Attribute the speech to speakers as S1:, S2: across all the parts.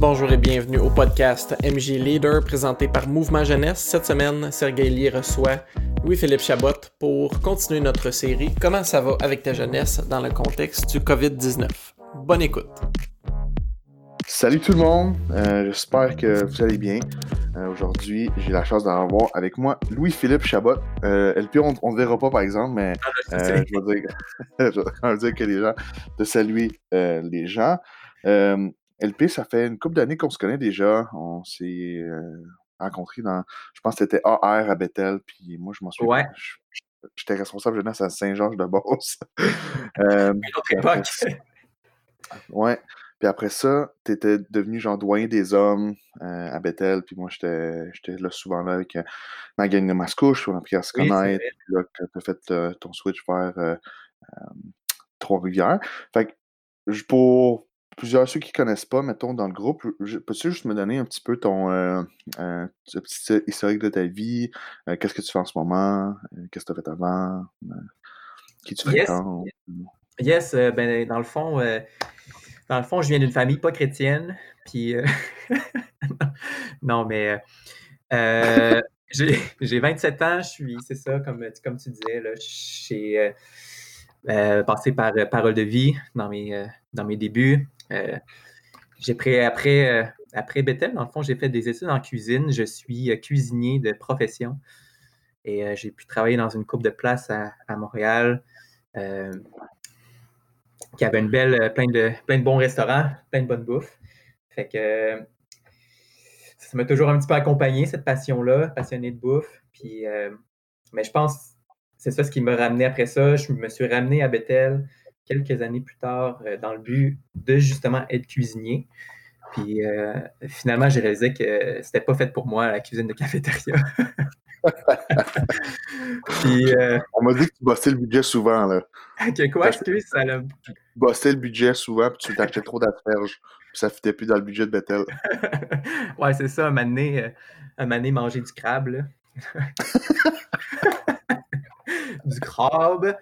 S1: Bonjour et bienvenue au podcast MJ Leader présenté par Mouvement Jeunesse. Cette semaine, Sergei Lee reçoit Louis-Philippe Chabot pour continuer notre série Comment ça va avec ta jeunesse dans le contexte du COVID-19. Bonne écoute.
S2: Salut tout le monde, euh, j'espère que vous allez bien. Euh, aujourd'hui, j'ai la chance d'avoir avec moi Louis-Philippe Chabot. Euh, LP, on ne verra pas par exemple, mais ah, je, vais dire, je vais dire que les gens, de saluer les gens. LP, ça fait une couple d'années qu'on se connaît déjà. On s'est rencontrés dans, je pense que c'était AR à Bethel, puis moi, je m'en suis.
S1: Ouais.
S2: J'étais responsable jeunesse à Saint-Georges de Beauce.
S1: euh, époque.
S2: Ouais. Puis après ça, tu étais devenu genre doyen des hommes euh, à Bethel, puis moi j'étais là souvent là avec euh, ma gang de Mascouche, on a appris à se connaître, puis là tu as fait euh, ton switch vers Trois-Rivières. Fait que pour plusieurs ceux qui ne connaissent pas, mettons, dans le groupe, peux-tu juste me donner un petit peu ton petit historique de ta vie, qu'est-ce que tu fais en ce moment, qu'est-ce que tu as fait avant, qui tu fais quand?
S1: Yes, ben, dans le fond, dans le fond, je viens d'une famille pas chrétienne. Puis, euh, non, mais euh, j'ai 27 ans. Je suis, c'est ça, comme, comme tu disais, j'ai euh, passé par Parole de vie dans mes, dans mes débuts. J'ai pris après, après Bethel, dans le fond, j'ai fait des études en cuisine. Je suis cuisinier de profession. Et j'ai pu travailler dans une coupe de place à, Montréal qui avait une belle, euh, plein de, plein de bons restaurants, plein de bonne bouffe. Fait que ça m'a toujours un petit peu accompagné, cette passion-là, passionné de bouffe. Puis, euh, mais je pense c'est ça ce qui m'a ramené après ça. Je me suis ramené à Bethel quelques années plus tard euh, dans le but de justement être cuisinier. Puis finalement, j'ai réalisé que c'était pas fait pour moi, la cuisine de cafétéria.
S2: Euh, On m'a dit que tu bossais le budget souvent, là.
S1: Que quoi, excuse, ça l'a...
S2: Tu bossais le budget souvent, puis tu t'achetais trop d'asperges, puis ça fitait plus dans le budget de Bethel.
S1: ouais, c'est ça, un moment un manger du crabe, là. du crabe.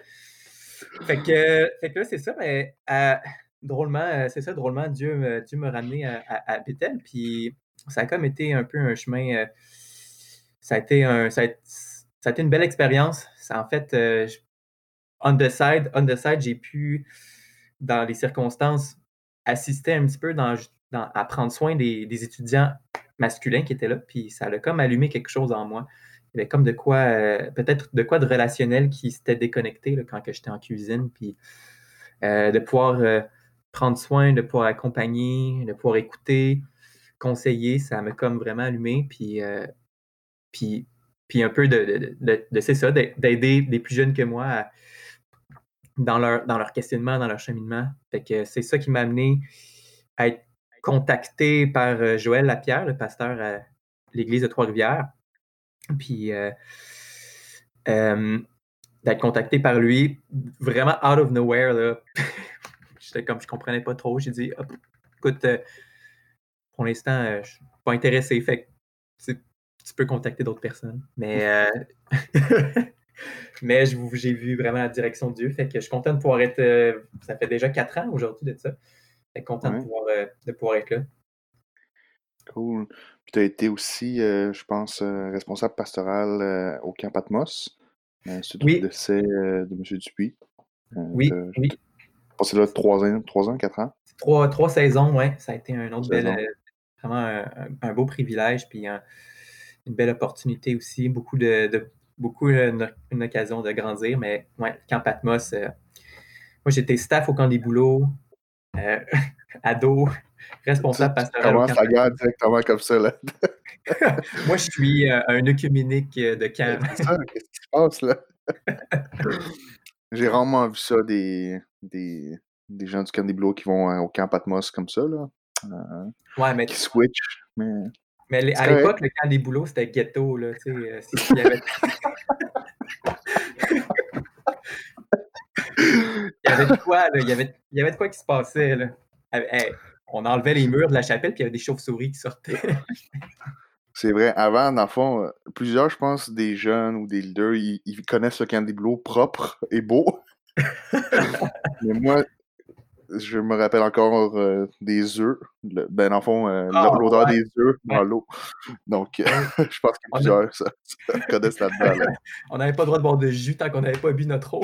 S1: Fait que, fait que là, c'est ça, mais euh, drôlement, euh, c'est ça, drôlement, Dieu, Dieu m'a ramené à, à, Bethel, puis ça a comme été un peu un chemin ça a été, un, ça a, été une belle expérience. En fait, euh, on the side, on the side j'ai pu, dans les circonstances, assister un petit peu dans, à prendre soin des, étudiants masculins qui étaient là, puis ça a comme allumé quelque chose en moi. Il y avait comme de quoi, euh, peut-être de quoi de relationnel qui s'était déconnecté quand j'étais en cuisine, puis euh, de pouvoir prendre soin, de pouvoir accompagner, de pouvoir écouter, conseiller, ça m'a comme vraiment allumé, puis puis, puis un peu de, de, c'est ça, d'aider les plus jeunes que moi dans, leur, dans leur questionnement, dans leur cheminement. Fait que c'est ça qui m'a amené à être contacté par euh, Joël Lapierre, le pasteur à l'église de Trois-Rivières. Puis euh, euh, d'être contacté par lui, vraiment out of nowhere. Là. J'étais comme je comprenais pas trop. J'ai dit écoute, pour l'instant, je suis pas intéressé. Fait tu peux contacter d'autres personnes. Mais, euh, mais j'ai vu vraiment la direction de Dieu. Fait que je suis content de pouvoir être. Euh, ça fait déjà quatre ans aujourd'hui de ça. Fait content de, pouvoir, euh, de pouvoir être là.
S2: Cool. Puis tu as été aussi, je pense, responsable pastoral au Camp Atmos. c'est oui. décès de M. Dupuis.
S1: oui, oui.
S2: Passé là trois ans, trois ans, quatre ans?
S1: Trois, trois saisons, oui. Ça a été un autre bel, vraiment un, beau privilège. Puis une belle opportunité aussi, beaucoup de, beaucoup une, occasion de grandir, mais ouais, Camp Patmos, euh, moi j'étais staff au camp des boulots, euh, ado, responsable pastoral.
S2: Comment ça garde directement comme ça là?
S1: moi je suis euh, un œcuménique de camp.
S2: Qu'est-ce qui se passe là? J'ai rarement vu ça des, des, des, gens du camp des boulots qui vont au camp Patmos comme ça là.
S1: ouais, mais
S2: qui switch, mais
S1: mais à l'époque, le camp des boulots, c'était ghetto, là, tu sais. Euh, il y avait... il y avait de quoi, là. Il y avait, il y avait de quoi qui se passait, là. On enlevait les murs de la chapelle, puis il y avait des chauves-souris qui sortaient.
S2: C'est vrai. Avant, dans le fond, euh, plusieurs, je pense, des jeunes ou des leaders, ils, connaissent le boulots propre et beau. Mais moi, je me rappelle encore euh, des œufs. ben, dans le fond, euh,
S1: Ah,
S2: l'odeur
S1: ouais.
S2: des œufs dans l'eau. Donc, je pense que
S1: a
S2: plusieurs ça, ça connaissent là-dedans. là.
S1: on n'avait pas le droit de boire de jus tant qu'on n'avait pas bu notre eau.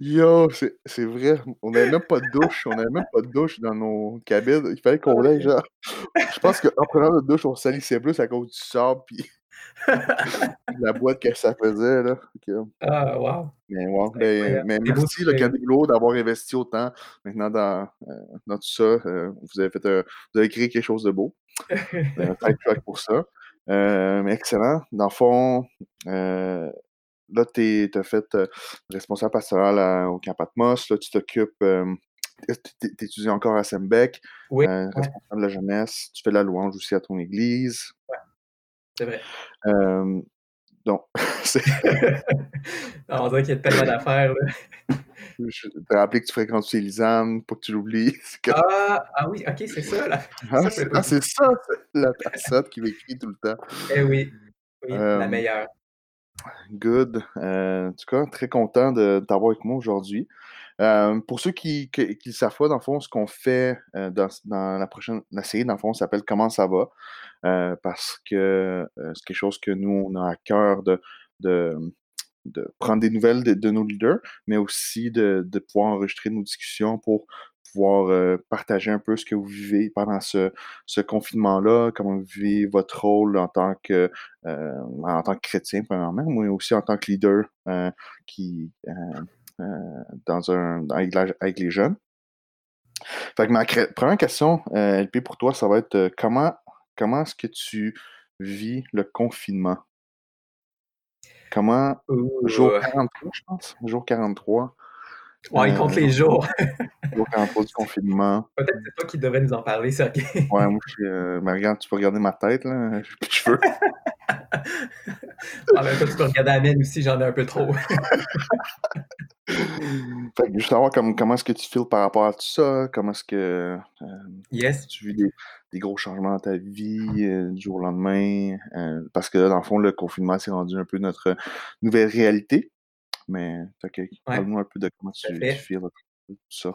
S2: Yo, c'est vrai. On n'avait même pas de douche. On n'avait même pas de douche dans nos cabines. Il fallait qu'on aille, genre. Je pense qu'en prenant notre douche, on salissait plus à cause du sable puis de la boîte que ça faisait, là.
S1: Ah, wow!
S2: Mais ben, mais merci, le. Caniglo, d'avoir investi autant maintenant dans, euh, dans tout ça. Euh, vous avez fait un- vous avez créé quelque chose de beau. Euh, pour ça. Euh, excellent. Dans le fond, euh, là, tu as fait euh, responsable pastoral à- au Camp Atmos. Là, tu t'occupes. Euh, tu étudies encore à Sembec,
S1: Oui,
S2: euh,
S1: ouais,
S2: responsable de la jeunesse. Tu fais de la louange aussi à ton église.
S1: c'est vrai.
S2: Donc, c'est-
S1: on dirait qu'il y a tellement d'affaires, là.
S2: je t'ai rappelé que tu fréquentes chez Lisanne, pour que tu l'oublies.
S1: Ah! Ah oui, OK, c'est ça, là.
S2: Ah, c'est ah, ça, c'est la personne qui m'écrit tout le temps.
S1: Eh oui, oui, la meilleure.
S2: Good. Euh, en tout cas, très content de t'avoir avec moi aujourd'hui. Euh, pour ceux qui ne savent pas, dans le fond, ce qu'on fait euh, dans, la prochaine série, dans le fond, s'appelle Comment ça va? Parce que c'est quelque chose que nous, on a à cœur de, prendre des nouvelles de, nos leaders, mais aussi de pouvoir enregistrer nos discussions pour pouvoir euh, partager un peu ce que vous vivez pendant ce, ce confinement-là, comment vous vivez votre rôle en tant que, euh, en tant que chrétien, premièrement, mais aussi en tant que leader euh, qui, dans un, avec, la- avec les jeunes. Fait que ma première question, LP, pour toi, ça va être comment, comment est-ce que tu vis le confinement? Comment, jour
S1: Ouh!
S2: 43, je pense, jour 43,
S1: Ouais, il compte
S2: euh,
S1: les jours.
S2: jour 43 du confinement.
S1: Peut-être que c'est toi qui devrais nous en parler, Sergei.
S2: Ouais, moi, je suis, euh, mais regarde, tu peux regarder ma tête, là, j'ai plus de cheveux.
S1: En même temps, tu peux regarder la mienne aussi, j'en ai un peu trop.
S2: Fait que juste savoir comme, comment est-ce que tu files par rapport à tout ça, comment est-ce que euh,
S1: Yes.
S2: tu vis des, des gros changements dans ta vie euh, du jour au lendemain, euh, parce que là, dans le fond, le confinement s'est rendu un peu notre nouvelle réalité. Mais, que,
S1: Ouais,
S2: parle-nous un peu de comment tu, tu files tout ça.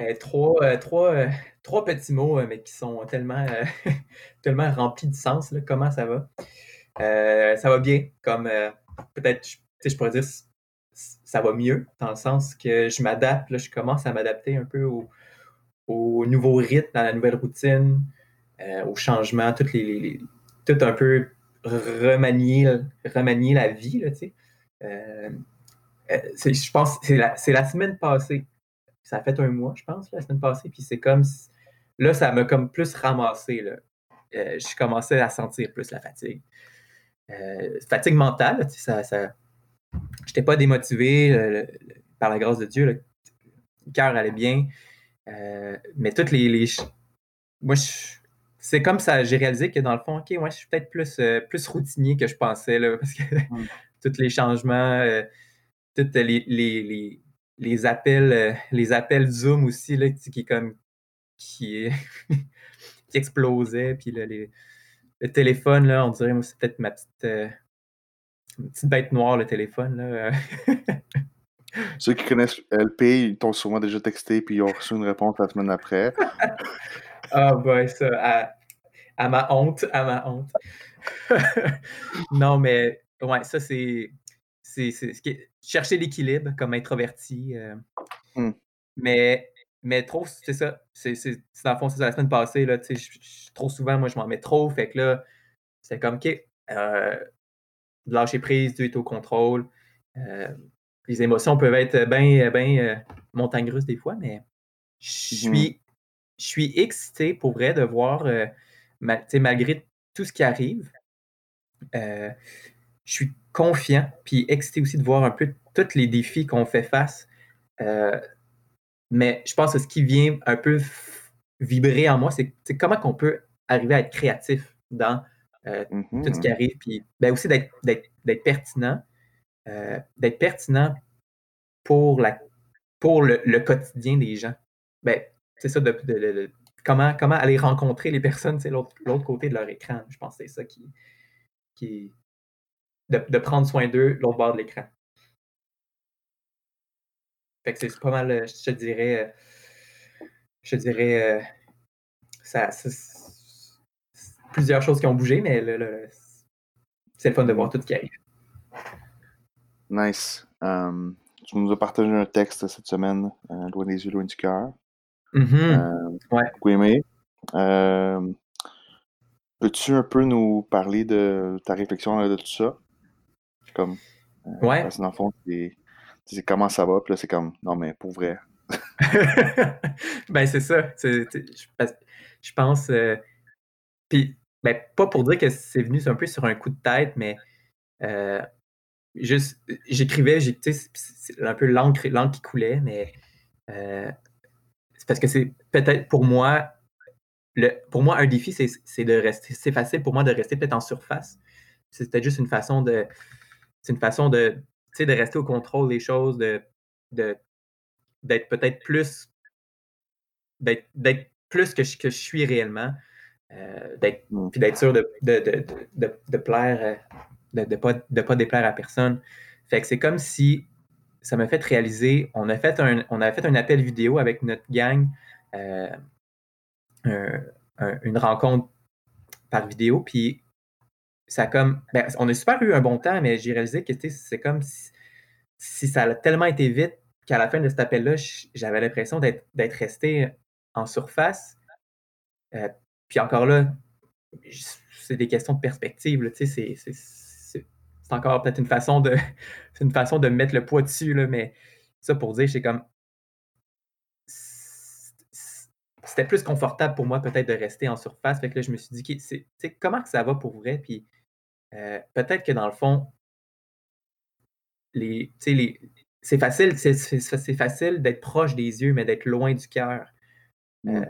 S1: Euh, trois, euh, trois, euh, trois petits mots, mais qui sont tellement, tellement remplis de sens. Là. Comment ça va? Ça va bien. Comme peut-être, je- pourrais dire, ça va mieux, dans le sens que je m'adapte, je commence à m'adapter un peu au, au nouveau rythme, à la nouvelle routine, au changement, toutes les, les- les- tout un peu remanier, remanier la vie, là, tu sais. Euh, euh, je pense c'est la, la semaine passée. Ça a fait un mois, je pense, la semaine passée. Puis c'est comme. Là, ça m'a comme plus ramassé. Là. Euh, je commençais à sentir plus la fatigue. Fatigue mentale, ça. ça... J'étais pas démotivé par la grâce de Dieu. Le cœur allait bien. Mais toutes les. Moi, c'est comme ça, j'ai réalisé que dans le fond, OK, ouais, je suis peut-être plus, plus routinier que je pensais, là, parce que
S2: Mm.
S1: Tous les changements, euh, toutes les, les, les, les appels, euh, les appels Zoom aussi, là, qui est comme qui, qui explosait, puis le, les- le téléphone, là, on dirait, moi, c'est peut-être ma petite, euh, petite bête noire, le téléphone, là.
S2: Ceux qui connaissent LP, ils t'ont sûrement déjà texté puis ils ont reçu une réponse la semaine après.
S1: Ah, ben, ça, à, à ma honte, à ma honte. non, mais, ouais, ça, c'est, c'est, c'est ce qui est- chercher l'équilibre comme introverti. euh,
S2: Hmm.
S1: mais, mais trop, c'est ça. C'est, c'est, dans le fond, c'est ça, la semaine passée, là, je- je- trop souvent, moi, je m'en mets trop. Fait que là, c'est comme, OK, euh, lâcher prise, Dieu est au contrôle. Euh, les émotions peuvent être bien ben, euh, montagnes russes des fois, mais je
S2: Mhm.
S1: suis, je suis excité pour vrai de voir, malgré tout ce qui arrive, je suis confiant, puis excité aussi de voir un peu tous les défis qu'on fait face. Euh, mais je pense que ce qui vient un peu vibrer en moi, c'est comment qu'on peut arriver à être créatif dans euh, tout ce qui arrive, puis ben aussi d'être pertinent, euh, d'être pertinent pour, la, pour le, le quotidien des gens. Ben, c'est ça, de, de- de- de- comment, comment aller rencontrer les personnes, c'est l'autre l'autre côté de leur écran. Je pense que c'est ça qui, qui de, de prendre soin d'eux, l'autre bord de l'écran. Fait que c'est pas mal, je te dirais, je te dirais, ça, plusieurs choses qui ont bougé, mais c'est le fun de voir tout ce qui arrive.
S2: Nice. Um, tu nous as partagé un texte cette semaine, euh, Loin des yeux, loin du cœur.
S1: Mm-hmm. Euh, ouais.
S2: Beaucoup aimé. Euh, peux-tu un peu nous parler de ta réflexion de tout ça? Comme,
S1: ouais.
S2: Parce que dans le fond, c'est comment ça va, puis là, c'est comme, non, mais pour vrai.
S1: ben, c'est ça. Je pense. puis, ben, pas pour dire que c'est venu un peu sur un coup de tête, mais juste, j'écrivais, c'est un peu l'encre qui coulait, mais euh, c'est parce que c'est peut-être pour moi, le, pour moi, un défi, c'est de rester, c'est facile pour moi de rester peut-être en surface. C'est peut-être juste une façon de, c'est une façon de, de rester au contrôle des choses, de, d'être peut-être plus, d'être, plus que je, que je suis réellement, euh, d'être, mmh. puis d'être sûr de, de, de plaire euh, de ne pas, de pas déplaire à personne. Fait que c'est comme si ça m'a fait réaliser, on a fait un, on a fait un appel vidéo avec notre gang, euh, une rencontre par vidéo, puis ça comme, ben, on a super eu un bon temps, mais j'ai réalisé que c'est comme si, ça a tellement été vite qu'à la fin de cet appel-là, j'avais l'impression d'être resté en surface. Euh, puis encore là, c'est des questions de perspective, c'est encore peut-être une façon de une façon de mettre le poids dessus, là, mais ça pour dire, c'est comme c'était plus confortable pour moi peut-être de rester en surface. Fait que là, je me suis dit, comment que ça va pour vrai? Puis euh, peut-être que dans le fond, les, les, c'est facile, c'est, facile d'être proche des yeux, mais d'être loin du cœur. Euh,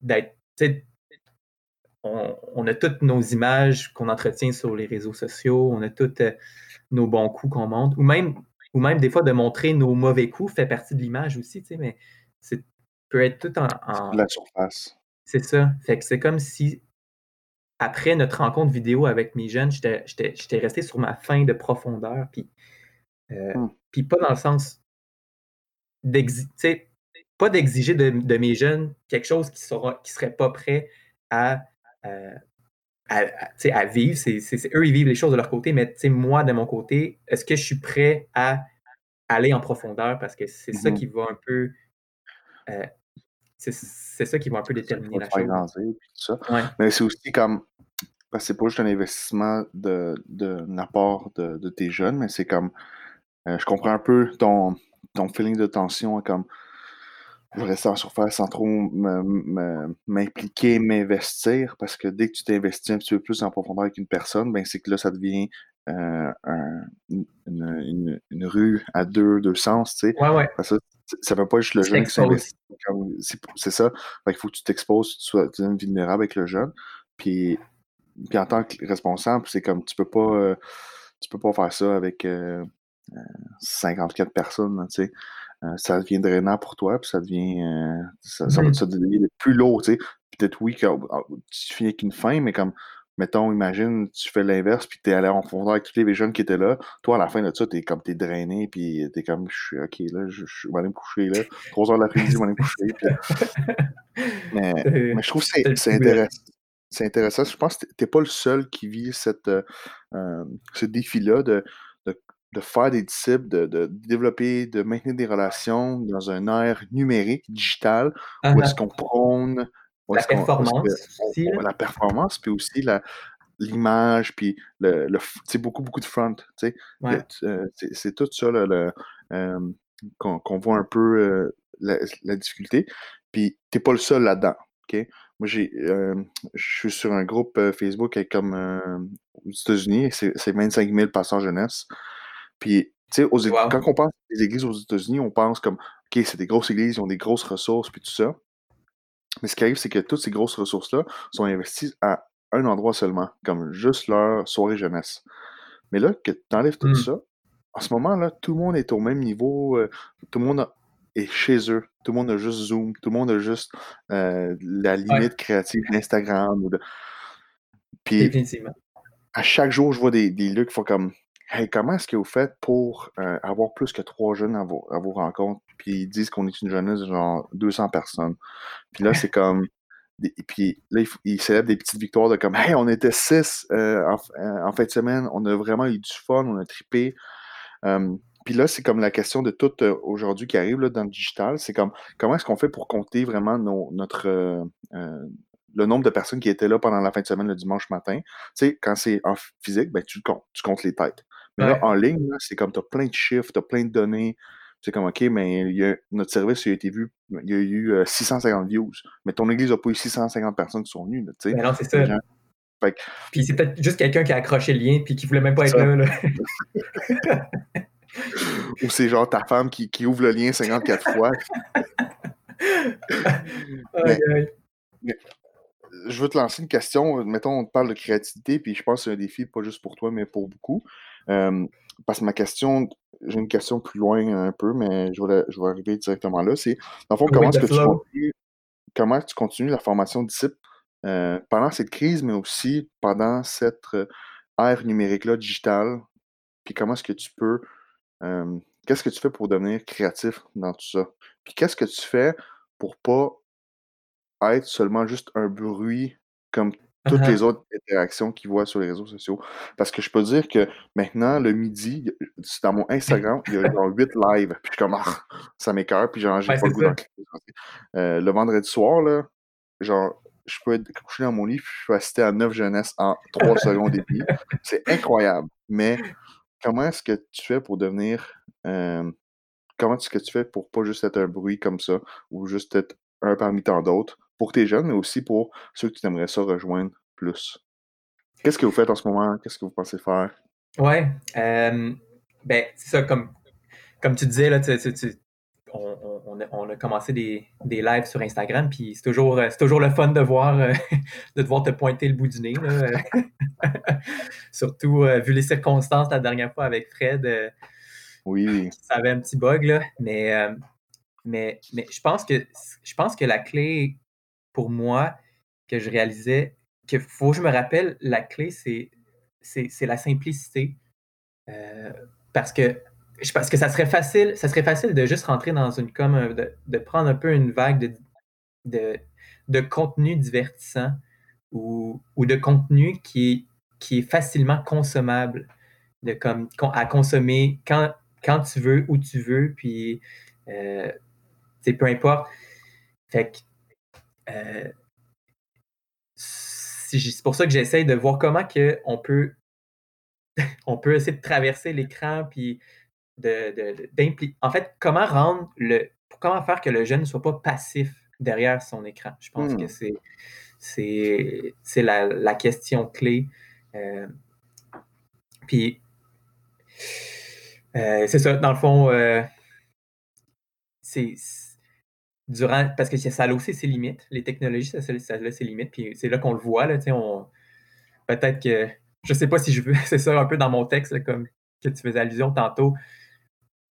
S1: d'être, on, a toutes nos images qu'on entretient sur les réseaux sociaux, on a tous euh, nos bons coups qu'on montre, ou même, ou même des fois de montrer nos mauvais coups fait partie de l'image aussi, mais c'est peut être tout en.
S2: La surface.
S1: C'est ça. Fait que c'est comme si, après notre rencontre vidéo avec mes jeunes, j'étais resté sur ma fin de profondeur, puis, euh, hmm. puis pas dans le sens d'exiger, pas d'exiger de, mes jeunes quelque chose qui ne qui serait pas prêt à euh, à, vivre. C'est, eux, ils vivent les choses de leur côté, mais moi, de mon côté, est-ce que je suis prêt à aller en profondeur? Parce que c'est ça mmh qui va un peu. Euh, c'est, ça qui va un peu déterminer la
S2: chose. Mais c'est aussi comme. Parce que c'est pas juste un investissement de, de, apport de, tes jeunes, mais c'est comme. Euh, je comprends un peu ton, ton feeling de tension, comme je rester en surface sans trop m'impliquer, m'investir, parce que dès que tu t'investis un petit peu plus en profondeur avec une personne, ben c'est que là, ça devient euh, une, rue à deux, deux sens, tu sais.
S1: Ouais, ouais.
S2: Ça, ça veut pas juste le jeune qui s'investit. C'est ça. il faut que tu t'exposes, tu sois vulnérable avec le jeune. Puis, puis en tant que responsable, c'est comme tu peux pas euh, tu peux pas faire ça avec 54 euh, personnes, tu sais. Euh, ça devient drainant pour toi, puis ça devient. Ça, ça, mmh. devient plus lourd, tu sais. Peut-être oui, que, ah, tu finis avec une fin, mais comme, mettons, imagine, tu fais l'inverse, puis t'es allé en profondeur avec tous les jeunes qui étaient là. Toi, à la fin de ça, t'es comme, t'es drainé, puis t'es comme, je suis, ok, là, je, vais aller me coucher, là. 3 heures de l'après-midi, je vais aller me coucher. mais, mais, je trouve que c'est intéressant. C'est intéressant. Je pense que t'es pas le seul qui vit cette, euh, ce défi-là de de faire des disciples, de, développer, de maintenir des relations dans un ère numérique, digital, où est-ce uh-huh. qu'on prône
S1: la performance aussi.
S2: la performance, puis aussi l'image, puis le, le beaucoup, beaucoup de front. Euh, c'est tout ça euh, qu'on voit un peu euh, la, difficulté. Puis t'es pas le seul là-dedans. Moi, j'ai, je suis sur un groupe Facebook avec, comme aux États-Unis, c'est 25 000 passants jeunesse. Puis, tu sais, quand on pense des églises aux États-Unis, on pense comme, OK, c'est des grosses églises, ils ont des grosses ressources, puis tout ça. Mais ce qui arrive, c'est que toutes ces grosses ressources-là sont investies à un endroit seulement, comme juste leur soirée jeunesse. Mais là, que tu enlèves tout mmh. ça, en ce moment-là, tout le monde est au même niveau, euh, tout le monde est chez eux, tout le monde a juste Zoom, tout le monde a juste euh, la limite créative d'Instagram. De... Puis, à chaque jour, je vois des, des lieux qui font comme Hey, comment est-ce que vous faites pour euh, avoir plus que trois jeunes à vos, rencontres? Puis ils disent qu'on est une jeunesse de genre 200 personnes. Puis là, c'est comme. Et puis là, ils, célèbrent des petites victoires de comme Hey, on était six euh, en, fin de semaine, on a vraiment eu du fun, on a trippé. puis là, c'est comme la question de tout aujourd'hui qui arrive là, dans le digital. C'est comme comment est-ce qu'on fait pour compter vraiment notre, le nombre de personnes qui étaient là pendant la fin de semaine le dimanche matin? Tu sais, quand c'est en physique, ben, tu comptes, tu comptes les têtes. Mais là, en ligne, c'est comme tu as plein de chiffres, tu as plein de données. C'est comme, OK, mais notre service a été vu, il y a eu 650 euh, views. Mais ton église n'a pas eu 650 personnes qui sont venues. Tu sais.
S1: Ben non, c'est ça. Puis c'est peut-être juste quelqu'un qui a accroché le lien puis qui voulait même pas être là.
S2: Ou c'est genre ta femme qui, qui, ouvre le lien 54 fois. je veux te lancer une question. Mettons, on te parle de créativité, puis je pense que c'est un défi, pas juste pour toi, mais pour beaucoup. parce que ma question, j'ai une question plus loin un peu, mais je vais, je vais arriver directement là. C'est, dans le fond, comment est-ce que tu continues, comment tu continues la formation de disciples euh, pendant cette crise, mais aussi pendant cette euh, ère numérique-là, digitale? Puis comment est-ce que tu peux. qu'est-ce que tu fais pour devenir créatif dans tout ça? Puis qu'est-ce que tu fais pour pas être seulement juste un bruit comme toutes uh-huh. les autres interactions qu'ils voient sur les réseaux sociaux. Parce que je peux dire que maintenant, le midi, dans mon Instagram, il y a genre 8 lives. Puis je suis comme, ah, ça m'écœure, puis genre, j'ai pas le goût d'en euh, Le vendredi soir, là, genre, je peux être couché dans mon lit, puis je peux assister à 9 jeunesses en 3 secondes et demie. C'est incroyable. Mais comment est-ce que tu fais pour devenir. Euh, comment est-ce que tu fais pour pas juste être un bruit comme ça, ou juste être un parmi tant d'autres, pour tes jeunes, mais aussi pour ceux qui t'aimeraient ça rejoindre plus. Qu'est-ce que vous faites en ce moment? Qu'est-ce que vous pensez faire?
S1: Ouais, ben, c'est ça, comme, comme tu disais, là, on, a, commencé des, lives sur Instagram, puis c'est toujours, toujours le fun de voir, de devoir te pointer le bout du nez. Surtout vu les circonstances la dernière fois avec Fred.
S2: oui.
S1: Ça avait un petit bug, là. Mais, mais, mais je pense que je pense que la clé pour moi que je réalisais que faut que je me rappelle, la clé, c'est, la simplicité. Euh, parce que je pense que ça serait facile, ça serait facile de juste rentrer dans une comme de, de prendre un peu une vague de, de, de contenu divertissant ou, ou, de contenu qui qui est facilement consommable, de comme à consommer quand, quand tu veux, où tu veux, puis euh, peu importe. Fait c'est pour ça que j'essaye de voir comment que on peut on peut essayer de traverser l'écran puis de, En fait, comment rendre le comment faire que le jeune ne soit pas passif derrière son écran. Je pense que hmm. c'est c'est la, question clé. Euh, puis euh, c'est ça, dans le fond, c'est durant parce que ça a aussi ses limites. Les technologies, ça, ça, a ses limites. Puis c'est là qu'on le voit. Là, on... Peut-être que. Je sais pas si je veux. C'est ça un peu dans mon texte, comme que tu faisais allusion tantôt.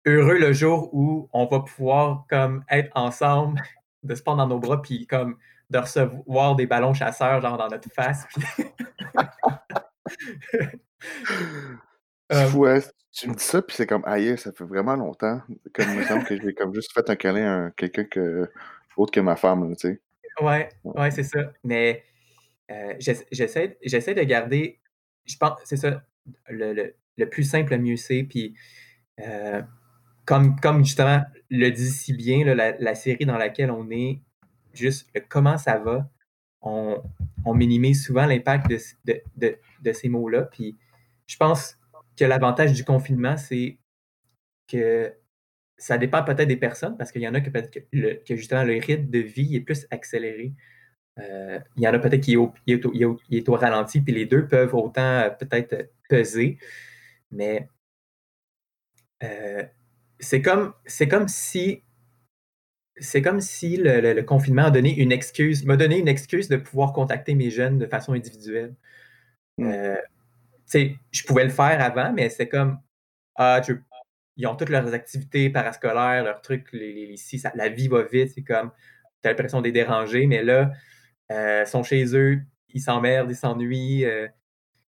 S1: Heureux le jour où on va pouvoir comme être ensemble, de se prendre dans nos bras, puis comme de recevoir des ballons chasseurs genre dans notre face.
S2: Euh, tu me dis ça, puis c'est comme, aïe, ça fait vraiment longtemps. Comme il me semble que j'ai comme juste fait un câlin à quelqu'un que, autre que ma femme, tu sais.
S1: Ouais, ouais, c'est ça. Mais euh, j'essaie de garder, je pense, c'est ça, le, plus simple, le mieux c'est. Puis, euh, comme, comme justement le dit si bien, la, série dans laquelle on est, juste comment ça va, on, minimise souvent l'impact de, de ces mots-là. Puis, je pense que l'avantage du confinement, c'est que ça dépend peut-être des personnes, parce qu'il y en a que peut-être que, justement le rythme de vie est plus accéléré. Euh, il y en a peut-être qui est au, ralenti, puis les deux peuvent autant euh, peut-être peser. Mais euh, c'est comme c'est comme si c'est comme si le, confinement a donné une excuse, m'a donné une excuse de pouvoir contacter mes jeunes de façon individuelle. Mmh je pouvais le faire avant, mais c'est comme, ah, ils ont toutes leurs activités parascolaires, leurs trucs, les, ici, la vie va vite, c'est comme, tu as l'impression de les déranger, mais là, euh, ils sont chez eux, ils s'emmerdent, ils s'ennuient. Euh,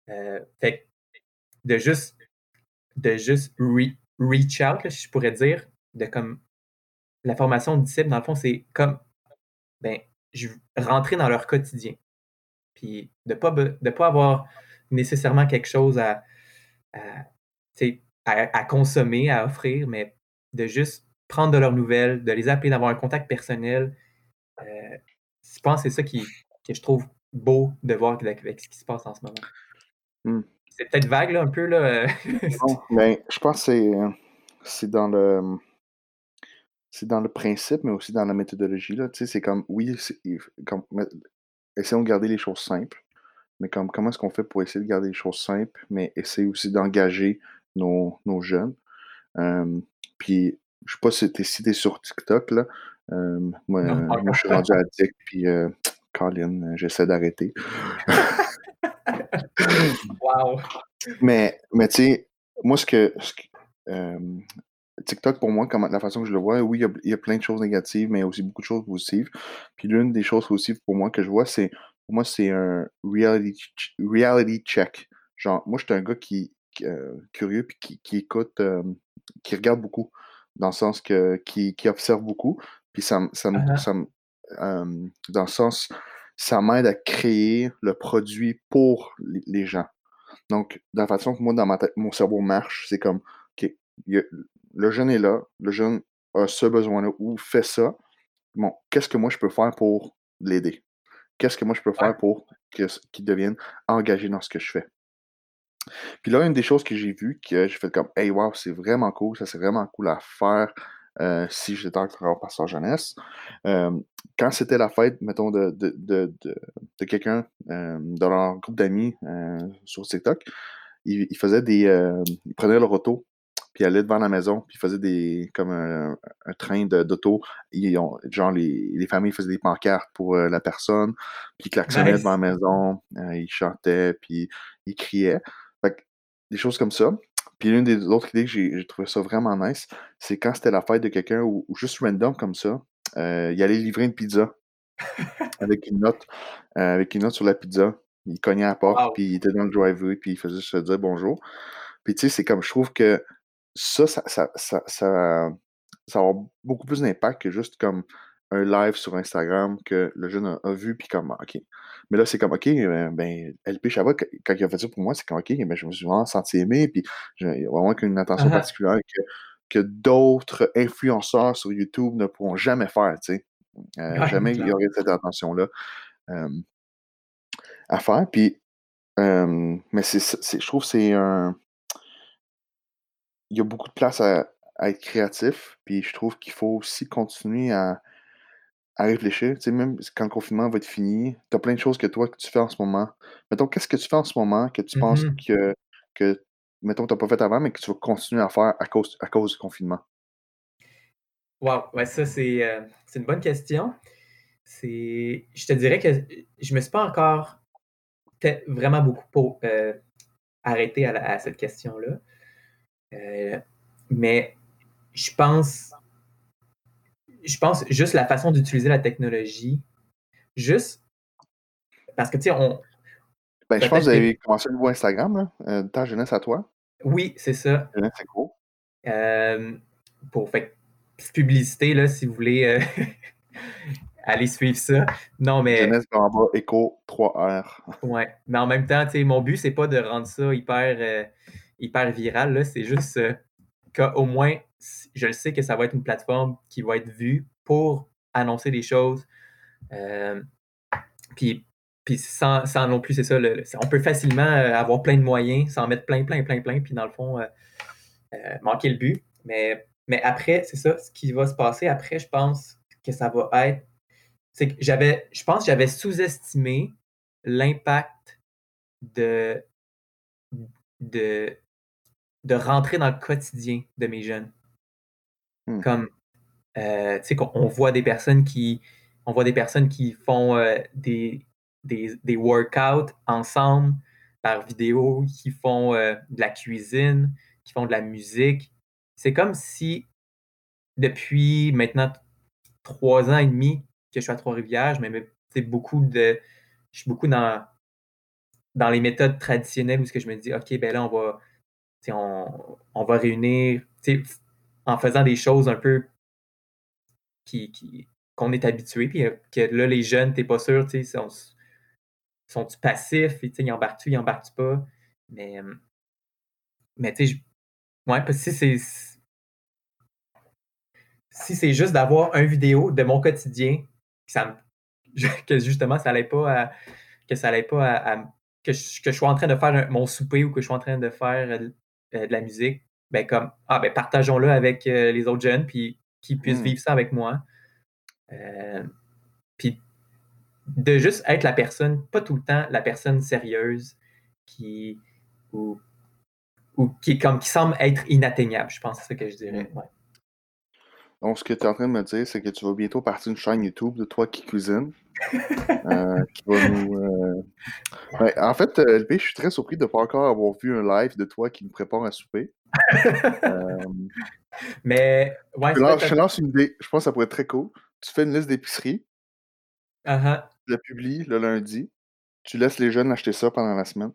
S1: euh, fait de juste, de juste reach out, je pourrais dire, de comme la formation de disciples, dans le fond, c'est comme ben, je, rentrer dans leur quotidien. Puis de ne pas, de pas avoir nécessairement quelque chose à, à, à, consommer, à offrir, mais de juste prendre de leurs nouvelles, de les appeler, d'avoir un contact personnel. Euh, je pense que c'est ça qui, que je trouve beau de voir avec, ce qui se passe en ce moment. Hmm. C'est peut-être vague, là, un peu. Là.
S2: non, mais je pense que c'est dans le c'est dans le principe, mais aussi dans la méthodologie. Là. Tu sais, c'est comme, oui, comme, essayons de garder les choses simples, mais comme, comment est-ce qu'on fait pour essayer de garder les choses simples, mais essayer aussi d'engager nos, nos, jeunes? puis, je sais pas si t'es cité sur TikTok, là. moi, moi, je suis rendu addict, puis euh, Colin, j'essaie d'arrêter.
S1: wow!
S2: Mais, mais tu sais, moi, ce que, ce que TikTok, pour moi, comme la façon que je le vois, oui, il y, a, plein de choses négatives, mais aussi beaucoup de choses positives. Puis l'une des choses positives pour moi que je vois, c'est pour moi, c'est un reality, reality check. Genre, moi, je suis un gars qui, euh, curieux puis qui, qui écoute, euh, qui regarde beaucoup, dans le sens que qui, qui observe beaucoup. Puis ça, ça, uh-huh. ça euh, dans le sens, ça m'aide à créer le produit pour les, gens. Donc, de la façon que moi, dans ma tête, mon cerveau marche, c'est comme, OK, le jeune est là, le jeune a ce besoin-là ou fait ça. Bon, qu'est-ce que moi je peux faire pour l'aider? Qu'est-ce que moi je peux faire pour qu'il devienne engagé dans ce que je fais? Puis là, une des choses que j'ai vues, que j'ai fait comme Hey wow, c'est vraiment cool, ça c'est vraiment cool à faire euh, si j'étais encore pasteur jeunesse. Euh, quand c'était la fête, mettons, de, de, de, de, quelqu'un euh, dans leur groupe d'amis sur TikTok, ils, il faisaient des. ils prenaient leur auto, puis allaient devant la maison, puis ils faisaient des comme un, train d'auto. Genre, les, les, familles faisaient des pancartes pour la personne, puis ils klaxonnaient devant la maison, ils chantaient, puis ils criaient. Fait des choses comme ça. Puis l'une des autres idées que j'ai trouvé ça vraiment nice, c'est quand c'était la fête de quelqu'un ou, juste random comme ça, euh, il allait livrer une pizza avec une note, euh, avec une note sur la pizza. Il cognait à la porte, puis il était dans le driveway, puis il faisait se dire bonjour. Puis tu sais, c'est comme je trouve que ça, ça, ça, ça, ça, ça va avoir beaucoup plus d'impact que juste comme un live sur Instagram que le jeune a, vu, puis comme, OK. Mais là, c'est comme, OK, euh, ben, LP Chabot, quand il a fait ça pour moi, c'est comme, OK, ben, je me suis vraiment senti aimé, puis il y a vraiment une attention uh-huh. particulière que, que d'autres influenceurs sur YouTube ne pourront jamais faire, tu sais. Euh, jamais il y aurait cette attention-là à faire. Puis, mais c'est, je trouve que c'est un. Il y a beaucoup de place à, à être créatif, puis je trouve qu'il faut aussi continuer à à réfléchir. Tu sais, même quand le confinement va être fini, tu as plein de choses que toi, que tu fais en ce moment. Mettons, qu'est-ce que tu fais en ce moment que tu penses mmh que, que, mettons, tu n'as pas fait avant, mais que tu vas continuer à faire à cause, à cause du confinement?
S1: Wow, ouais, ça, c'est euh, une bonne question. C'est, je te dirais que je me suis pas encore vraiment beaucoup pour euh, arrêter à, cette question-là. Euh, mais je pense je pense juste la façon d'utiliser la technologie, juste parce que, tu sais, on.
S2: Ben, je pense que vous avez commencé le nouveau Instagram, là, euh, ta jeunesse à toi.
S1: Oui, c'est ça.
S2: Jeunesse, c'est gros.
S1: Euh, pour fait, publicité, là, si vous voulez euh, aller suivre ça. Non, mais.
S2: Jeunesse en bas, écho 3R.
S1: ouais. Mais en même temps, tu sais, mon but, c'est pas de rendre ça hyper, hyper viral, là. C'est juste qu'au moins, je le sais que ça va être une plateforme qui va être vue pour annoncer des choses. Euh, puis, puis sans, non plus, c'est ça, on peut facilement euh, avoir plein de moyens, s'en mettre plein, plein, plein, plein, puis dans le fond, euh, manquer le but. Mais, mais après, c'est ça, ce qui va se passer après, je pense que ça va être. C'est que j'avais, je pense j'avais sous-estimé l'impact de, de rentrer dans le quotidien de mes jeunes. Mmh. Comme, euh, tu sais, on voit des personnes qui, on voit des personnes qui font euh, des, des, des, workouts ensemble par vidéo, qui font euh, de la cuisine, qui font de la musique. C'est comme si, depuis maintenant trois ans et demi que je suis à Trois-Rivières, je me beaucoup de. Je suis beaucoup dans, dans les méthodes traditionnelles où ce que je me dis, OK, ben là, on va, on, on va réunir, en faisant des choses un peu qui, qui, qu'on est habitué, puis que là, les jeunes, t'es pas sûr, tu sais, sont, passifs, tu sais, ils embarquent-tu, ils embarquent pas? Mais, mais tu sais, ouais, parce que si c'est si c'est juste d'avoir une vidéo de mon quotidien, ça que justement, ça n'allait pas à, que ça allait pas à, que, je, que, je, sois en train de faire mon souper ou que je sois en train de faire de la musique, ben comme ah ben partageons-le avec euh, les autres jeunes puis qu'ils puissent mmh. vivre ça avec moi. Euh, puis de juste être la personne, pas tout le temps la personne sérieuse qui ou, ou qui comme qui semble être inatteignable, je pense c'est ça que je dirais. Ouais.
S2: Donc, ce que tu es en train de me dire, c'est que tu vas bientôt partir une chaîne YouTube de toi qui cuisine. euh, qui va nous. Euh... en fait, euh, LP, je suis très surpris de ne pas encore avoir vu un live de toi qui nous prépare un souper.
S1: Mais, ouais,
S2: je, lance, je lance une idée. Je pense que ça pourrait être très cool. Tu fais une liste d'épicerie.
S1: Uh -huh.
S2: Tu la publies le lundi. Tu laisses les jeunes acheter ça pendant la semaine.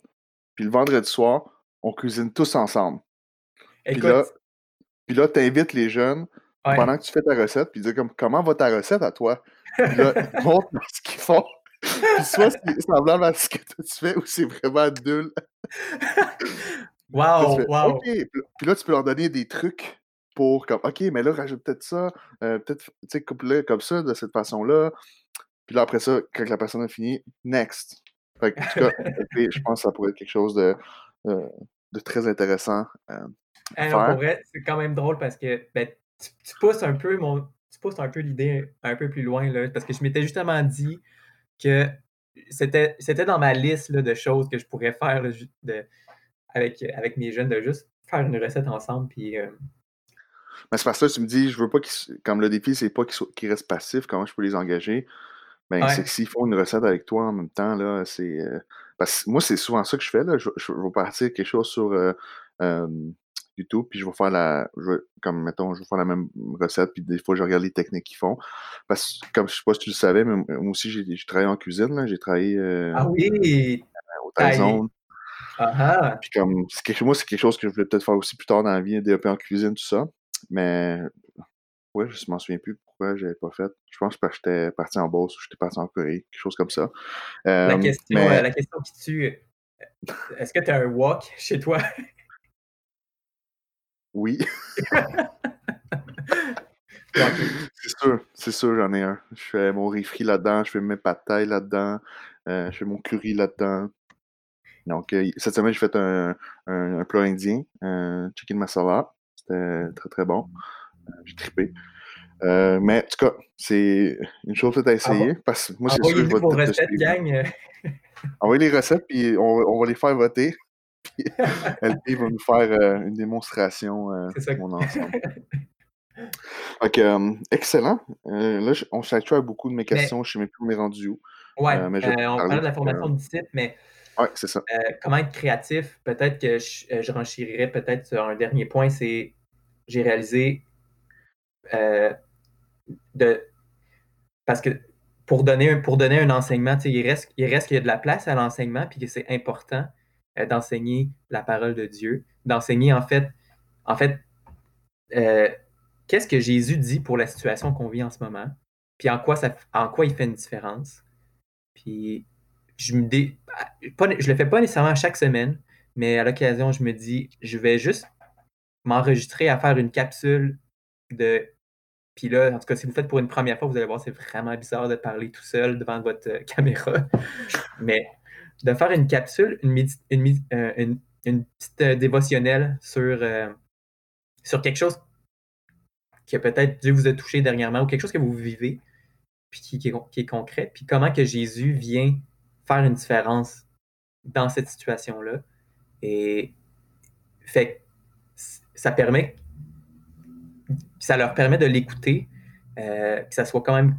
S2: Puis le vendredi soir, on cuisine tous ensemble. Écoute... Puis là, puis là tu invites les jeunes Ouais. pendant que tu fais ta recette, puis dire comme, comment va ta recette à toi? Ils montrent ce qu'ils font. Puis soit c'est semblable à ce que tu fais ou c'est vraiment nul.
S1: wow, wow.
S2: Puis là, tu peux leur donner des trucs pour comme, OK, mais là, rajoute peut-être ça, euh, peut-être, tu sais, coupe-le comme ça, de cette façon-là. Puis là, après ça, quand la personne a fini, next. Fait que, en tout cas, je pense que ça pourrait être quelque chose de, euh, de très intéressant. Euh,
S1: pour vrai, c'est quand même drôle parce que ben, tu, pousses un peu mon. Tu pousses un peu l'idée un peu plus loin, là, parce que je m'étais justement dit que c'était, c'était dans ma liste là, de choses que je pourrais faire de, avec, avec mes jeunes, de juste faire une recette ensemble. Puis, euh...
S2: Mais c'est parce que tu me dis, je veux pas qu'ils. Comme le défi, c'est pas qu'ils, restent passifs, comment je peux les engager? Ben, c'est que s'ils font une recette avec toi en même temps, là, c'est. Euh, parce que moi, c'est souvent ça que je fais. Là. Je, je, vais partir quelque chose sur euh, euh, tout, puis je vais faire la, comme mettons, je vais faire la même recette, puis des fois je regarde les techniques qu'ils font. Parce que, comme je sais pas si tu le savais, mais moi aussi j'ai travaillé en cuisine, j'ai travaillé euh,
S1: ah oui.
S2: au Taizone.
S1: Ah,
S2: Puis comme, quelque, moi c'est quelque chose que je voulais peut-être faire aussi plus tard dans la vie, développer en cuisine, tout ça. Mais ouais, je m'en souviens plus pourquoi j'avais pas fait. Je pense que j'étais parti en Beauce ou j'étais parti en Corée, quelque chose comme ça.
S1: la, question, euh, la question qui tue, est-ce que tu as un wok chez toi?
S2: Oui. c'est sûr, c'est sûr, j'en ai un. Je fais mon riz frit là-dedans, je fais mes pâtes là-dedans, euh, je fais mon curry là-dedans. Donc, euh, cette semaine, j'ai fait un, un, plat indien, un chicken masala. C'était très, très bon. Euh, j'ai trippé. mais en tout cas, c'est une chose peut-être à essayer. Parce que moi, c'est sûr que je vais
S1: recettes, gang.
S2: Envoyez les recettes, puis on, on va les faire voter. LP va nous faire euh, une démonstration euh, de mon ensemble. Ok, euh, excellent. là, on s'habitue à beaucoup de mes questions. je ne sais même plus où on est rendu où.
S1: Oui, on parle de la formation du site, mais
S2: ouais, c'est ça.
S1: comment être créatif, peut-être que je, je peut-être sur un dernier point, c'est j'ai réalisé de parce que pour donner un, pour donner un enseignement, il reste, il reste qu'il y a de la place à l'enseignement puis que c'est important euh, d'enseigner la parole de Dieu, d'enseigner en fait, en fait, euh, qu'est-ce que Jésus dit pour la situation qu'on vit en ce moment, puis en quoi, ça, en quoi il fait une différence. Puis je me dis, je le fais pas nécessairement chaque semaine, mais à l'occasion, je me dis, je vais juste m'enregistrer à faire une capsule de. Puis là, en tout cas, si vous le faites pour une première fois, vous allez voir, c'est vraiment bizarre de parler tout seul devant votre euh, caméra. Mais de faire une capsule, une, euh, petite euh, dévotionnelle sur, euh, sur quelque chose qui peut-être Dieu vous a touché dernièrement ou quelque chose que vous vivez, puis qui, est, concret, puis comment que Jésus vient faire une différence dans cette situation-là. Et fait ça permet ça leur permet de l'écouter, que ça soit quand même,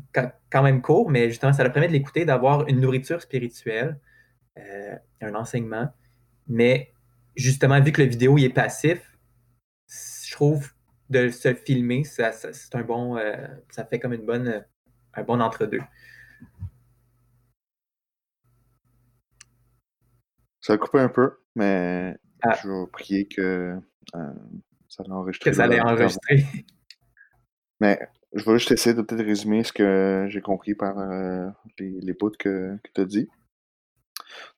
S1: quand même court, mais justement, ça leur permet de l'écouter, d'avoir une nourriture spirituelle, euh, un enseignement. Mais justement, vu que le vidéo est passif, je trouve de se filmer, ça, c'est un bon. Euh, ça fait comme une bonne, un bon entre-deux.
S2: Ça a coupé un peu, mais ah. je vais prier que euh, ça allait enregistrer.
S1: Que ça allait enregistrer.
S2: Mais je vais juste essayer de peut-être résumer ce que j'ai compris par les, les bouts que, que tu as dit.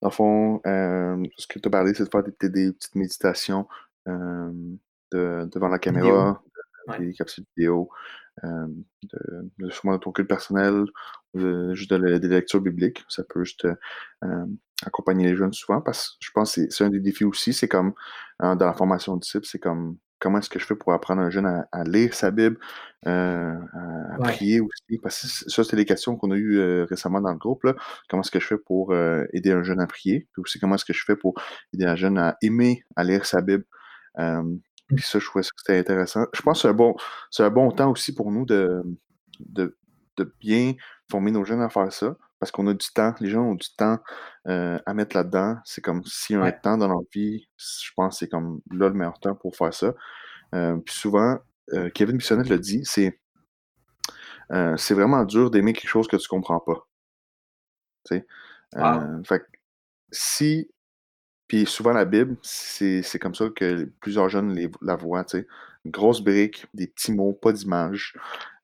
S2: Dans le fond, ce que tu as parlé, c'est de faire des, des petites méditations de, devant la caméra, des capsules vidéo, de, de, de ton culte personnel, juste de, des lectures bibliques. Ça peut juste accompagner les jeunes souvent parce que je pense que c'est un des défis aussi. C'est comme dans la formation de disciples, c'est comme comment est-ce que je fais pour apprendre un jeune à, lire sa Bible, à, prier aussi? Parce que ça, c'est les questions qu'on a eues récemment dans le groupe. Là. Comment est-ce que je fais pour aider un jeune à prier? Puis aussi, comment est-ce que je fais pour aider un jeune à aimer à lire sa Bible? Puis ça, je trouvais que c'était intéressant. Je pense que c'est un, bon, un bon temps aussi pour nous de, de, bien former nos jeunes à faire ça. Parce qu'on a du temps, les gens ont du temps à mettre là-dedans. C'est comme s'il y a un temps dans leur vie, je pense que c'est comme là le meilleur temps pour faire ça. puis souvent, Kevin Bissonnette l'a dit, c'est c'est vraiment dur d'aimer quelque chose que tu comprends pas. Tu sais? fait si puis souvent, la Bible, c'est comme ça que plusieurs jeunes la voient, tu sais. Une grosse brique, des petits mots, pas d'image.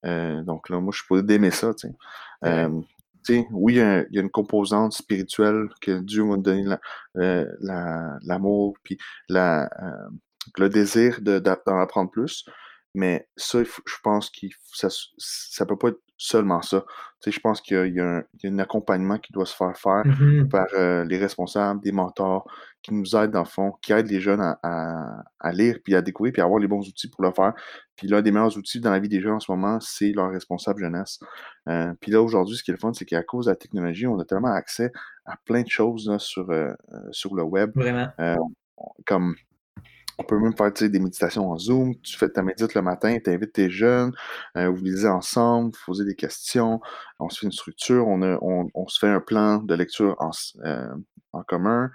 S2: Euh, donc là, moi, je suis pas d'aimer ça, tu sais. Euh, oui, il y, a, une composante spirituelle que Dieu m'a donné euh, l'amour, la, puis la, le désir d'en apprendre plus. Mais ça, je pense que ça, ça peut pas être seulement ça. Tu sais, je pense qu'il y, a un accompagnement qui doit se faire faire mmh par euh, les responsables, des mentors, qui nous aident dans le fond, qui aident les jeunes à, lire, puis à découvrir, puis à avoir les bons outils pour le faire. Puis l'un des meilleurs outils dans la vie des jeunes en ce moment, c'est leur responsable jeunesse. Euh, puis là, aujourd'hui, ce qui est le fun, c'est qu'à cause de la technologie, on a tellement accès à plein de choses sur, euh, sur le web.
S1: Vraiment.
S2: comme on peut même faire des méditations en Zoom. Tu fais ta médite le matin, tu invites tes jeunes, euh, vous lisez ensemble, vous posez des questions, on se fait une structure, on, se fait un plan de lecture en, euh, commun.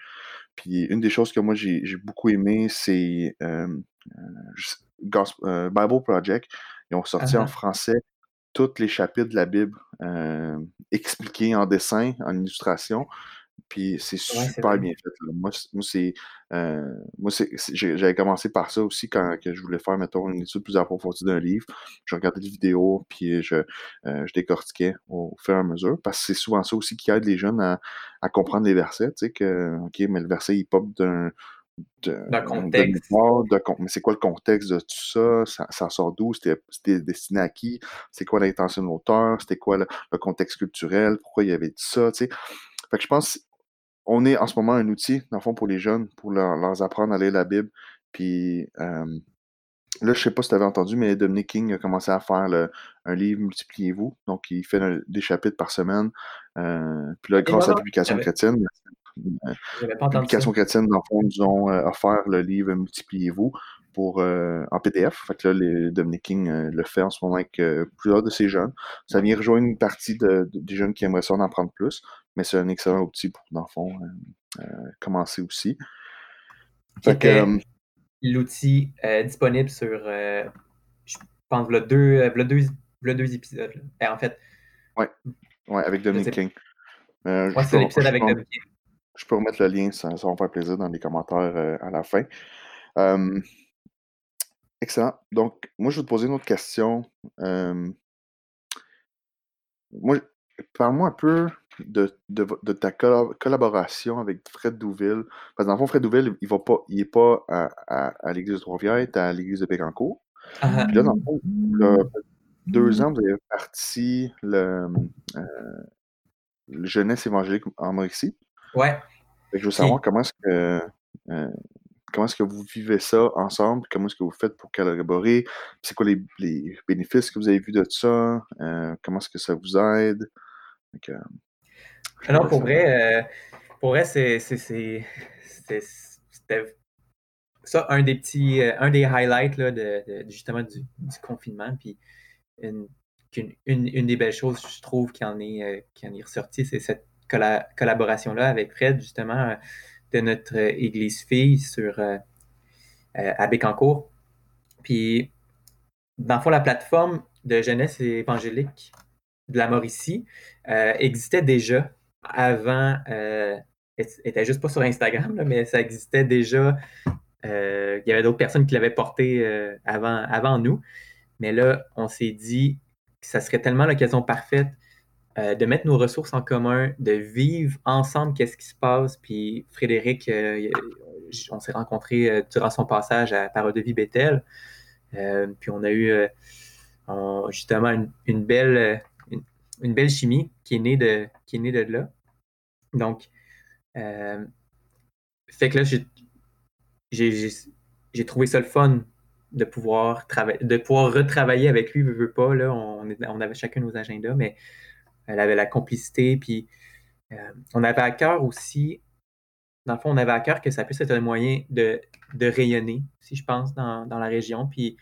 S2: Puis une des choses que moi j'ai beaucoup aimé, c'est euh, Bible Project. Ils ont sorti en uh-huh. français tous les chapitres de la Bible expliqués en dessin, en illustration. Puis c'est super bien fait. Moi, c'est. Euh, moi, j'avais commencé par ça aussi quand que je voulais faire, mettons, une étude plus approfondie d'un livre. Je regardais des vidéos, puis je, euh, je décortiquais au fur et à mesure. Parce que c'est souvent ça aussi qui aide les jeunes à, à comprendre les versets. Tu sais, que, OK, mais le verset, il pop d'un.
S1: D'un contexte.
S2: mais c'est quoi le contexte de tout ça? Ça, sort d'où? C'était destiné à qui? C'est quoi l'intention de l'auteur? C'était quoi le, le, contexte culturel? Pourquoi il y avait dit ça? Tu sais? Fait que je pense on est en ce moment un outil, dans le fond, pour les jeunes, pour leur, apprendre à lire la Bible. Puis là, je sais pas si tu avais entendu, mais Dominic King a commencé à faire un livre Multipliez-vous. Donc, il fait des chapitres par semaine. Euh, puis là, grâce à la publication chrétienne, la publication chrétienne, dans le fond, nous ont euh, offert le livre Multipliez-vous pour euh, en PDF. Fait que là, les, Dominic King le fait en ce moment avec plusieurs de ses jeunes. Ça vient rejoindre une partie des jeunes qui aimeraient ça en apprendre plus mais c'est un excellent outil pour, dans le fond, euh, euh, commencer aussi.
S1: Euh, l'outil disponible sur, je pense, le deux, deux, deux épisodes. Ben, en fait.
S2: Oui, ouais, avec Dominic King.
S1: ouais, c'est l'épisode avec Dominic King.
S2: Je peux remettre le lien, ça, ça va me faire plaisir dans les commentaires à la fin. Excellent. Donc, moi, je vais te poser une autre question. moi, parle-moi un peu de, de, ta collaboration avec Fred Douville. Parce que dans le fond, Fred Douville, il va pas, il est pas à, à, l'église de Trois-Rivières, il est à l'église de Bécancourt. Ah. Puis là, dans le fond, deux ans, vous avez parti le, euh, le jeunesse évangélique en Mauricie.
S1: Ouais.
S2: je veux savoir comment est-ce que euh, comment est-ce que vous vivez ça ensemble? Comment est-ce que vous faites pour collaborer? C'est quoi les, les, bénéfices que vous avez vus de ça? Euh, comment est-ce que ça vous aide?
S1: Alors, pour vrai, euh, pour vrai, c'est, c'était ça un des petits, euh, un des highlights là, de, justement du, confinement. Puis une, une, des belles choses, je trouve, qui en est, euh, qui en est ressortie, c'est cette collaboration-là avec Fred, justement, de notre Église fille sur à Bécancourt. Puis, dans le fond, la plateforme de jeunesse évangélique de la Mauricie existait déjà avant, euh, était juste pas sur Instagram, mais ça existait déjà. Euh, il y avait d'autres personnes qui l'avaient porté euh, avant, avant nous. Mais là, on s'est dit ça serait tellement l'occasion parfaite euh, de mettre nos ressources en commun, de vivre ensemble qu'est-ce qui se passe. Puis Frédéric, euh, on s'est rencontrés euh, durant son passage à Parole de vie Bethel. puis on a eu justement une, belle, une, belle chimie qui est née de, qui est née de là. Donc, fait que là, j'ai trouvé ça le fun de pouvoir, de pouvoir retravailler avec lui, veut, pas, là, on, on, avait chacun nos agendas, mais elle avait la complicité, puis euh, on avait à cœur aussi, dans le fond, on avait à cœur que ça puisse être un moyen de, rayonner, si je pense, dans, la région, puis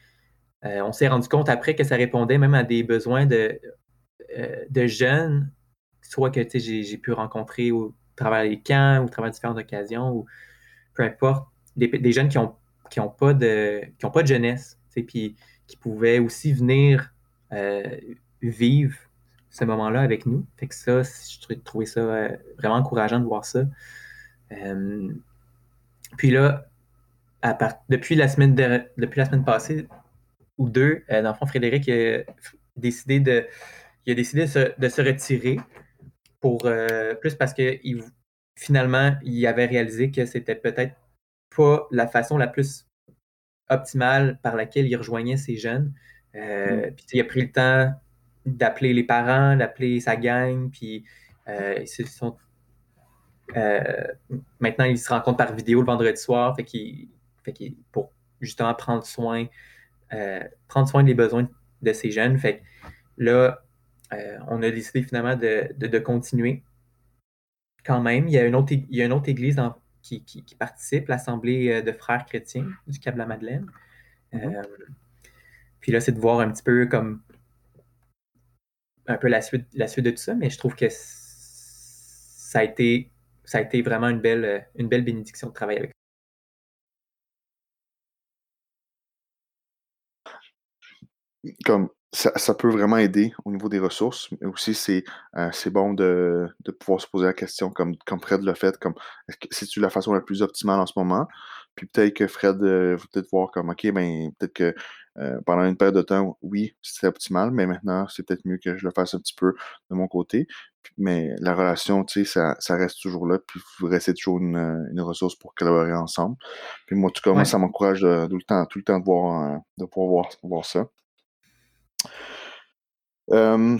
S1: euh, on s'est rendu compte après que ça répondait même à des besoins de, euh, de jeunes, soit que j'ai pu rencontrer au travers des camps ou au travers différentes occasions, ou peu importe, des, jeunes qui n'ont qui ont pas, de, qui ont pas de jeunesse, puis qui pouvaient aussi venir vivre ce moment-là avec nous. Fait que ça, je trouvais ça euh, vraiment encourageant de voir ça. Euh, puis là, à depuis, la semaine depuis la semaine passée ou deux, euh, dans le fond, Frédéric a décidé de, il a décidé de se, retirer pour plus parce que il, finalement, il avait réalisé que c'était peut-être pas la façon la plus optimale par laquelle il rejoignait ces jeunes. Mm. Puis il a pris le temps d'appeler les parents, d'appeler sa gang, puis euh, sont, euh, maintenant ils se rencontrent par vidéo le vendredi soir, fait qu'ils, pour justement prendre soin, euh, prendre soin des besoins de ces jeunes. Fait là, on a décidé finalement de, continuer. Quand même, il y a une autre, il y a une autre église qui, participe, l'Assemblée de frères chrétiens du Cap-la-Madeleine. Mm-hmm. puis là, c'est de voir un petit peu comme un peu la suite, la suite de tout ça, mais je trouve que ça a été, ça a été vraiment une belle, une belle bénédiction de travailler avec
S2: comme ça, peut vraiment aider au niveau des ressources, mais aussi c'est euh, bon de, pouvoir se poser la question, comme, comme Fred l'a fait, comme c'est-tu la façon la plus optimale en ce moment? Puis peut-être que Fred euh, va peut-être voir comme OK, ben peut-être que euh, pendant une période de temps, oui, c'était optimal, mais maintenant, c'est peut-être mieux que je le fasse un petit peu de mon côté. mais la relation, tu sais, ça, reste toujours là, puis vous restez toujours une, ressource pour collaborer ensemble. Puis moi, en tout cas, moi, ça m'encourage tout le temps, tout le temps de, voir, de pouvoir voir ça. Euh,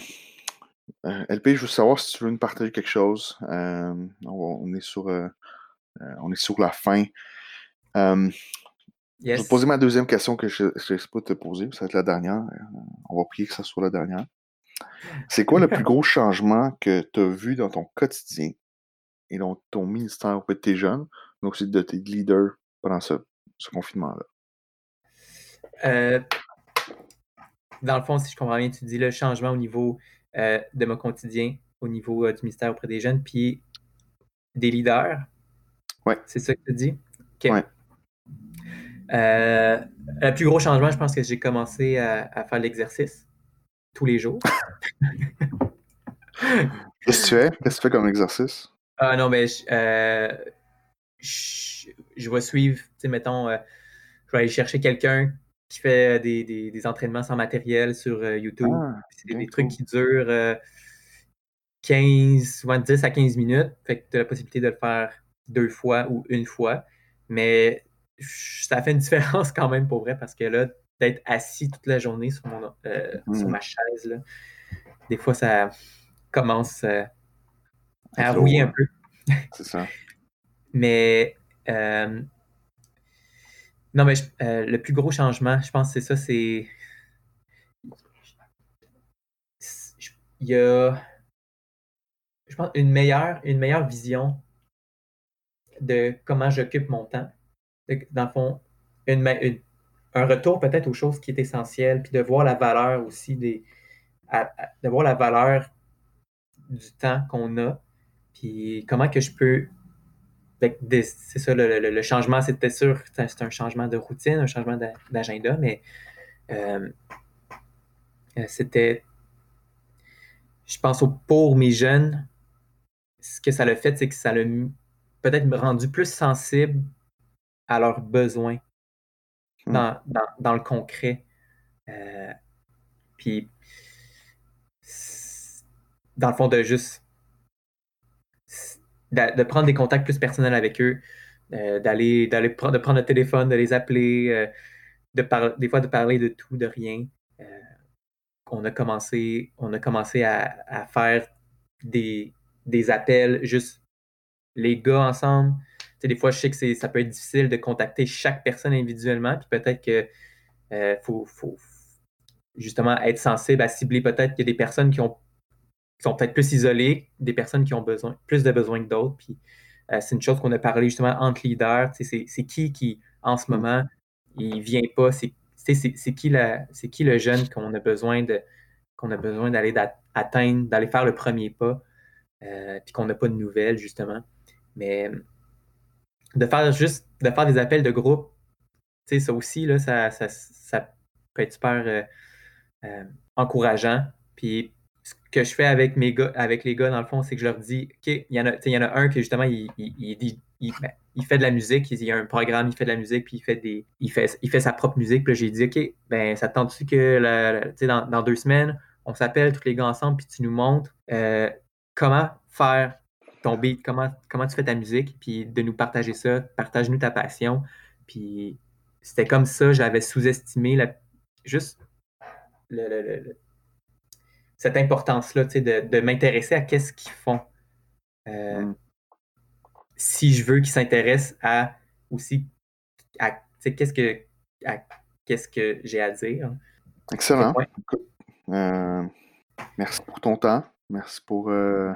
S2: LP, je veux savoir si tu veux nous partager quelque chose. Euh, on, est sur, euh, on est sur la fin. Je vais te poser ma deuxième question que je ne sais pas te poser. Ça va être la dernière. On va prier que ça soit la dernière. C'est quoi le plus gros changement que tu as vu dans ton quotidien et dans ton ministère auprès de tes jeunes, donc aussi de tes leaders pendant ce, ce confinement-là?
S1: dans le fond, si je comprends bien, tu dis le changement au niveau euh, de mon quotidien, au niveau euh, du ministère auprès des jeunes, puis des leaders.
S2: Oui.
S1: C'est ça que tu dis? OK. Euh, le plus gros changement, je pense que j'ai commencé à, faire l'exercice tous les jours.
S2: Qu'est-ce que tu fais? Qu'est-ce que tu fais comme exercice?
S1: Ah non, mais je, je, vais suivre, tu sais, mettons, je vais aller chercher quelqu'un qui fait euh, des, entraînements sans matériel sur euh, YouTube. Ah, c'est des trucs qui durent 15, euh, souvent 10 à 15 minutes. Fait que tu as la possibilité de le faire deux fois ou une fois. Mais ça fait une différence quand même pour vrai parce que là, d'être assis toute la journée sur, mon, sur mmh. ma chaise, des fois, ça commence à rouiller un peu.
S2: C'est ça.
S1: Mais non, mais euh, le plus gros changement, je pense que c'est ça, c'est. Il y a, je pense, une meilleure, une meilleure vision de comment j'occupe mon temps. Dans le fond, une, un retour peut-être aux choses qui est essentielles, puis de voir la valeur aussi des. de voir la valeur du temps qu'on a, puis comment que je peux c'est ça, le, changement, c'était sûr, c'est un changement de routine, un changement d'agenda, mais euh, euh, c'était, je pense, pour mes jeunes, ce que ça l'a fait, c'est que ça l'a peut-être rendu plus sensible à leurs besoins hmm. dans, le concret. Euh, puis, dans le fond, de juste de, prendre des contacts plus personnels avec eux, euh, d'aller d'aller de prendre le téléphone, de les appeler, euh, de des fois de parler de tout, de rien. On a commencé, on a commencé à, faire des, des, appels juste les gars ensemble. Des fois, je sais que ça peut être difficile de contacter chaque personne individuellement, puis peut-être que faut, faut, justement être sensible à cibler peut-être qu'il y a des personnes qui ont sont peut-être plus isolées, des personnes qui ont besoin, plus de besoins que d'autres. Puis euh, c'est une chose qu'on a parlé justement entre leaders. C'est qui qui, en ce mm. moment, il vient pas? C'est qui, qui le jeune qu'on a besoin de qu'on a besoin d'aller atteindre, d'aller faire le premier pas, euh, puis qu'on n'a pas de nouvelles, justement. Mais de faire juste de faire des appels de groupe, ça aussi, là, ça, ça, peut être super euh, encourageant. Puis ce que je fais avec mes gars, avec les gars, dans le fond, c'est que je leur dis, OK, il y en a, il y en a un qui justement, il, ben, il, fait de la musique, il y a un programme, il fait de la musique, puis il fait des. Il fait, il fait sa propre musique. Puis j'ai dit, OK, ben ça te tente-tu que dans, dans, deux semaines, on s'appelle tous les gars ensemble, puis tu nous montres euh, comment faire ton beat, comment, comment tu fais ta musique, puis de nous partager ça, partage-nous ta passion. Puis c'était comme ça, j'avais sous-estimé la, juste le cette importance-là, de, de m'intéresser à qu'est-ce qu'ils font. Euh, mm. Si je veux qu'ils s'intéressent à aussi à qu'est-ce que qu'est-ce que j'ai à dire.
S2: Excellent. Euh, merci pour ton temps. Merci pour euh,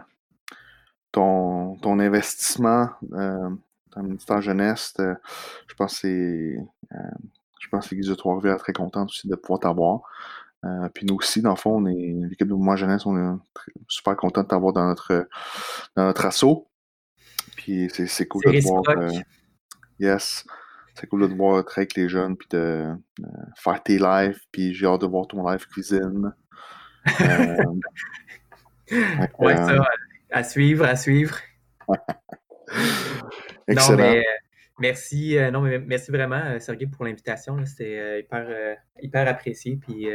S2: ton, ton, investissement dans jeunesse. je pense que c'est je pense que l'Église de très contente aussi de pouvoir t'avoir. Euh, puis nous aussi, dans le fond, on est l'équipe de Mouvement Jeunesse, on est super content de t'avoir dans notre, dans notre assaut. Puis c'est cool de te voir. Euh, yes. C'est cool de te voir être avec les jeunes, puis de, faire tes lives, puis j'ai hâte de voir ton live cuisine.
S1: Euh, ouais, ça, à suivre, à suivre. Excellent. Non, mais, merci, non, mais merci vraiment, Sergei, pour l'invitation. C'était hyper, hyper apprécié. Puis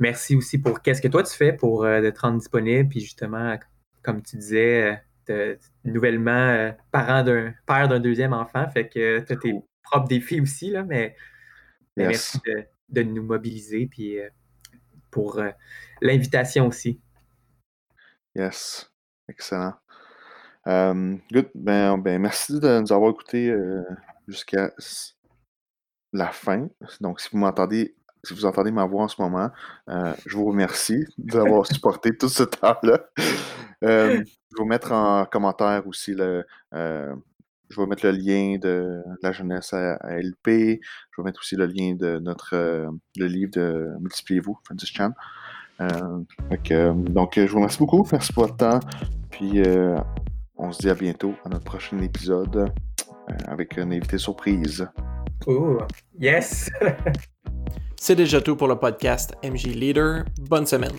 S1: merci aussi pour qu'est-ce que toi tu fais pour euh, te rendre disponible. Puis justement, comme tu disais, euh, nouvellement euh, parent d'un père d'un deuxième enfant. Fait que tu as tes propres défis aussi, là, mais, merci de, nous mobiliser puis pour l'invitation aussi.
S2: Yes. Excellent. good. Ben, ben, merci de nous avoir écoutés jusqu'à la fin. Donc, si vous m'entendez si vous entendez ma voix en ce moment, euh, je vous remercie d'avoir supporté tout ce temps-là. Euh, je vais vous mettre en commentaire aussi le. Euh, je vais mettre le lien de la jeunesse à, LP. Je vais mettre aussi le lien de notre le livre de Multipliez-vous, Francis Chan. Donc, je vous remercie beaucoup. Merci pour votre temps. Puis, on se dit à bientôt à notre prochain épisode avec une invité surprise.
S1: Oh, yes!
S3: C'est déjà tout pour le podcast MJ Leader. Bonne semaine.